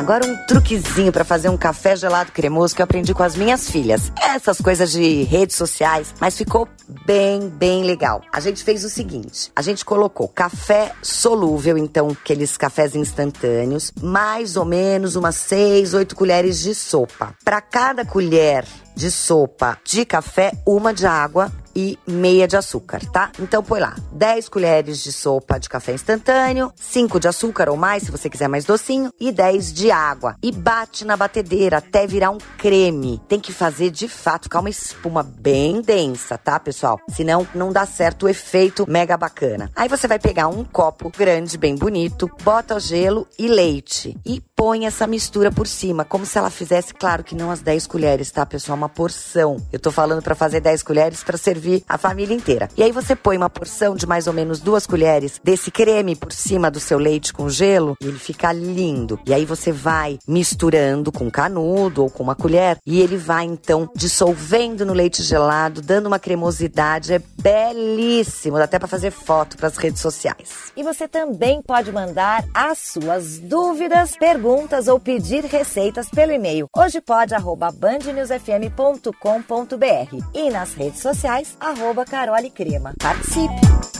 Agora um truquezinho para fazer um café gelado cremoso que eu aprendi com as minhas filhas. Essas coisas de redes sociais, mas ficou bem, bem legal. A gente fez o seguinte: a gente colocou café solúvel, então aqueles cafés instantâneos, mais ou menos umas 6, 8 colheres de sopa. Para cada colher de sopa de café, uma de água e meia de açúcar, tá? Então põe lá 10 colheres de sopa de café instantâneo, 5 de açúcar ou mais, se você quiser mais docinho, e 10 de água. E bate na batedeira até virar um creme. Tem que fazer de fato ficar uma espuma bem densa, tá, pessoal? Senão não dá certo o efeito mega bacana. Aí você vai pegar um copo grande, bem bonito, bota gelo e leite e põe essa mistura por cima, como se ela fizesse, claro que não as 10 colheres, tá, pessoal? Uma porção. Eu tô falando para fazer 10 colheres para servir a família inteira. E aí você põe uma porção de mais ou menos duas colheres desse creme por cima do seu leite com gelo e ele fica lindo. E aí você vai misturando com canudo ou com uma colher e ele vai então dissolvendo no leite gelado, dando uma cremosidade, é belíssimo, dá até para fazer foto para as redes sociais. E você também pode mandar as suas dúvidas, perguntas ou pedir receitas pelo e-mail hojepod@bandnewsfm.com.br e nas redes sociais arroba Carole Crema. Participe!